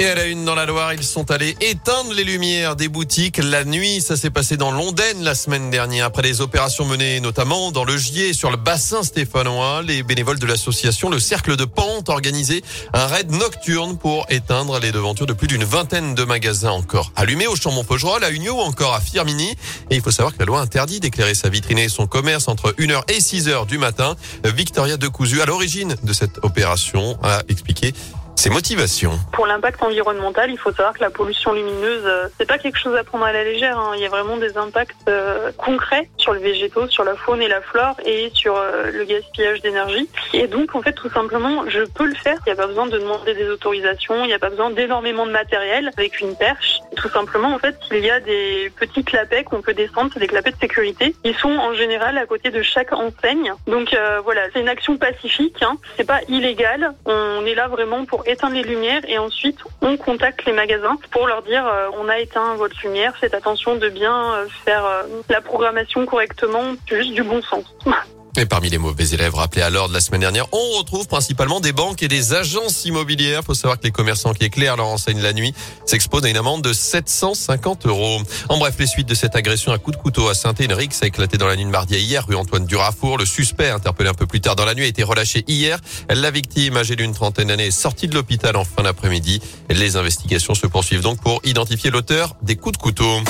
Et à la une dans la Loire, ils sont allés éteindre les lumières des boutiques la nuit. Ça s'est passé dans Londaine la semaine dernière. Après des opérations menées notamment dans le Gier sur le bassin stéphanois, les bénévoles de l'association Le Cercle de Pente ont organisé un raid nocturne pour éteindre les devantures de plus d'une vingtaine de magasins encore allumés au Chambon-Faugerolles, à Union ou encore à Firmini. Et il faut savoir que la loi interdit d'éclairer sa vitrine et son commerce entre 1h et 6h du matin. Victoria Decousu, à l'origine de cette opération, a expliqué ses motivations. Pour l'impact environnemental, il faut savoir que la pollution lumineuse, euh, c'est pas quelque chose à prendre à la légère. Hein. Il y a vraiment des impacts euh, concrets sur le végétaux, sur la faune et la flore et sur euh, le gaspillage d'énergie. Et donc, en fait, tout simplement, je peux le faire. Il n'y a pas besoin de demander des autorisations, il n'y a pas besoin d'énormément de matériel avec une perche. Tout simplement, en fait, il y a des petits clapets qu'on peut descendre, c'est des clapets de sécurité. Ils sont en général à côté de chaque enseigne. Donc voilà, c'est une action pacifique. Hein. C'est pas illégal. On est là vraiment pour éteindre les lumières et ensuite on contacte les magasins pour leur dire euh, on a éteint votre lumière, faites attention de bien euh, faire euh, la programmation correctement, juste du bon sens. Et parmi les mauvais élèves rappelés à l'ordre la semaine dernière, on retrouve principalement des banques et des agences immobilières. Il faut savoir que les commerçants qui éclairent leur enseigne la nuit s'exposent à une amende de 750 euros. En bref, les suites de cette agression à coup de couteau à Saint-Henrique, a éclaté dans la nuit de mardi hier, rue Antoine Durafour. Le suspect, interpellé un peu plus tard dans la nuit, a été relâché hier. La victime, âgée d'une trentaine d'années, est sortie de l'hôpital en fin d'après-midi. Les investigations se poursuivent donc pour identifier l'auteur des coups de couteau.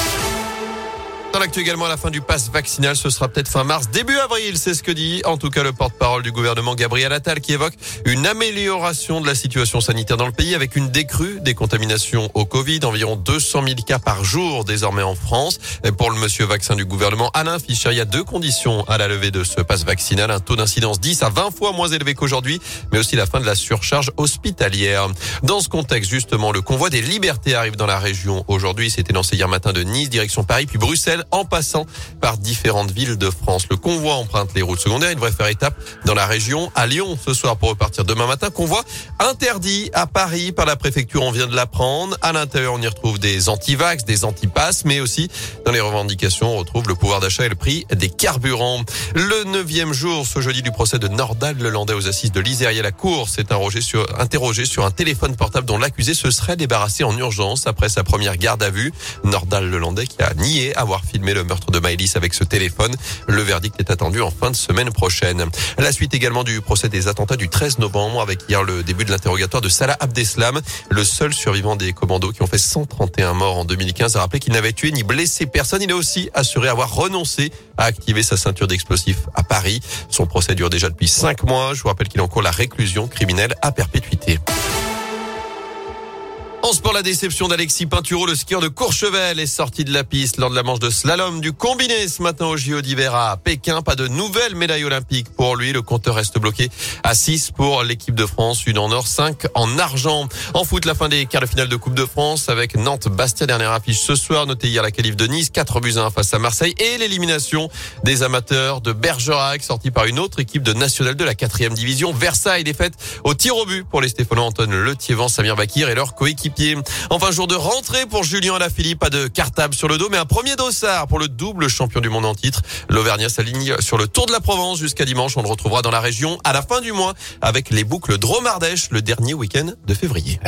Dans l'actu également à la fin du pass vaccinal, ce sera peut-être fin mars, début avril, c'est ce que dit en tout cas le porte-parole du gouvernement Gabriel Attal qui évoque une amélioration de la situation sanitaire dans le pays avec une décrue des contaminations au Covid, environ 200 000 cas par jour désormais en France. Et pour le monsieur vaccin du gouvernement Alain Fischer, il y a deux conditions à la levée de ce pass vaccinal, un taux d'incidence 10 à 20 fois moins élevé qu'aujourd'hui, mais aussi la fin de la surcharge hospitalière. Dans ce contexte, justement, le convoi des libertés arrive dans la région aujourd'hui. C'était lancé hier matin de Nice, direction Paris, puis Bruxelles en passant par différentes villes de France. Le convoi emprunte les routes secondaires. Il devrait faire étape dans la région à Lyon ce soir pour repartir demain matin. Convoi interdit à Paris par la préfecture. On vient de l'apprendre. À l'intérieur, on y retrouve des antivax, des antipasses, mais aussi dans les revendications, on retrouve le pouvoir d'achat et le prix des carburants. Le neuvième jour, ce jeudi, du procès de Nordal Lelandais aux assises de l'Isère. La Cour s'est interrogé sur, un téléphone portable dont l'accusé se serait débarrassé en urgence après sa première garde à vue. Nordal Lelandais qui a nié avoir filmé le meurtre de Maëlys avec ce téléphone. Le verdict est attendu en fin de semaine prochaine. La suite également du procès des attentats du 13 novembre avec hier le début de l'interrogatoire de Salah Abdeslam, le seul survivant des commandos qui ont fait 131 morts en 2015, a rappelé qu'il n'avait tué ni blessé personne. Il a aussi assuré avoir renoncé à activer sa ceinture d'explosifs à Paris. Son procès dure déjà depuis cinq mois. Je vous rappelle qu'il a encore la réclusion criminelle à perpétuité. Sport, la déception d'Alexis Pinturo, le skieur de Courchevel, est sorti de la piste lors de la manche de slalom du combiné ce matin au JO d'hiver à Pékin. Pas de nouvelle médaille olympique pour lui. Le compteur reste bloqué à 6 pour l'équipe de France, une en or, 5 en argent. En foot, la fin des quarts de finale de Coupe de France avec Nantes-Bastia, dernière affiche ce soir. Notez hier la qualif de Nice, 4 buts à 1 face à Marseille et l'élimination des amateurs de Bergerac, sorti par une autre équipe de nationale de la 4 division. Versailles, défaite au tir au but pour les Stéphanois Antoine Letiévan, Samir Bakir et leur Enfin, jour de rentrée pour Julien Alaphilippe, pas de cartable sur le dos, mais un premier dossard pour le double champion du monde en titre. L'Auvergnat s'aligne sur le Tour de la Provence jusqu'à dimanche. On le retrouvera dans la région à la fin du mois avec les boucles Dromardèche le dernier week-end de février.